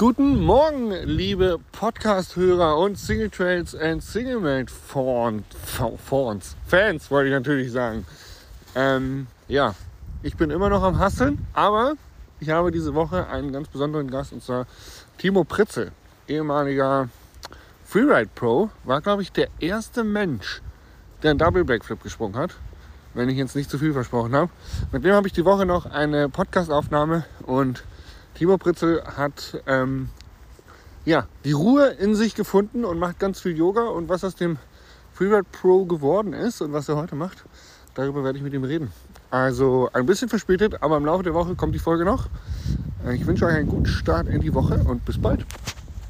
Guten Morgen, liebe Podcast-Hörer und Single Trails and Single Mate Fans. Fans wollte ich natürlich sagen. Ähm, ja, ich bin immer noch am Hasseln, aber ich habe diese Woche einen ganz besonderen Gast und zwar Timo Pritzel, ehemaliger Freeride Pro, war glaube ich der erste Mensch, der einen Double Backflip gesprungen hat, wenn ich jetzt nicht zu viel versprochen habe. Mit dem habe ich die Woche noch eine Podcast-Aufnahme und Timo Pritzel hat ähm, ja, die Ruhe in sich gefunden und macht ganz viel Yoga. Und was aus dem Freeride Pro geworden ist und was er heute macht, darüber werde ich mit ihm reden. Also ein bisschen verspätet, aber im Laufe der Woche kommt die Folge noch. Ich wünsche euch einen guten Start in die Woche und bis bald.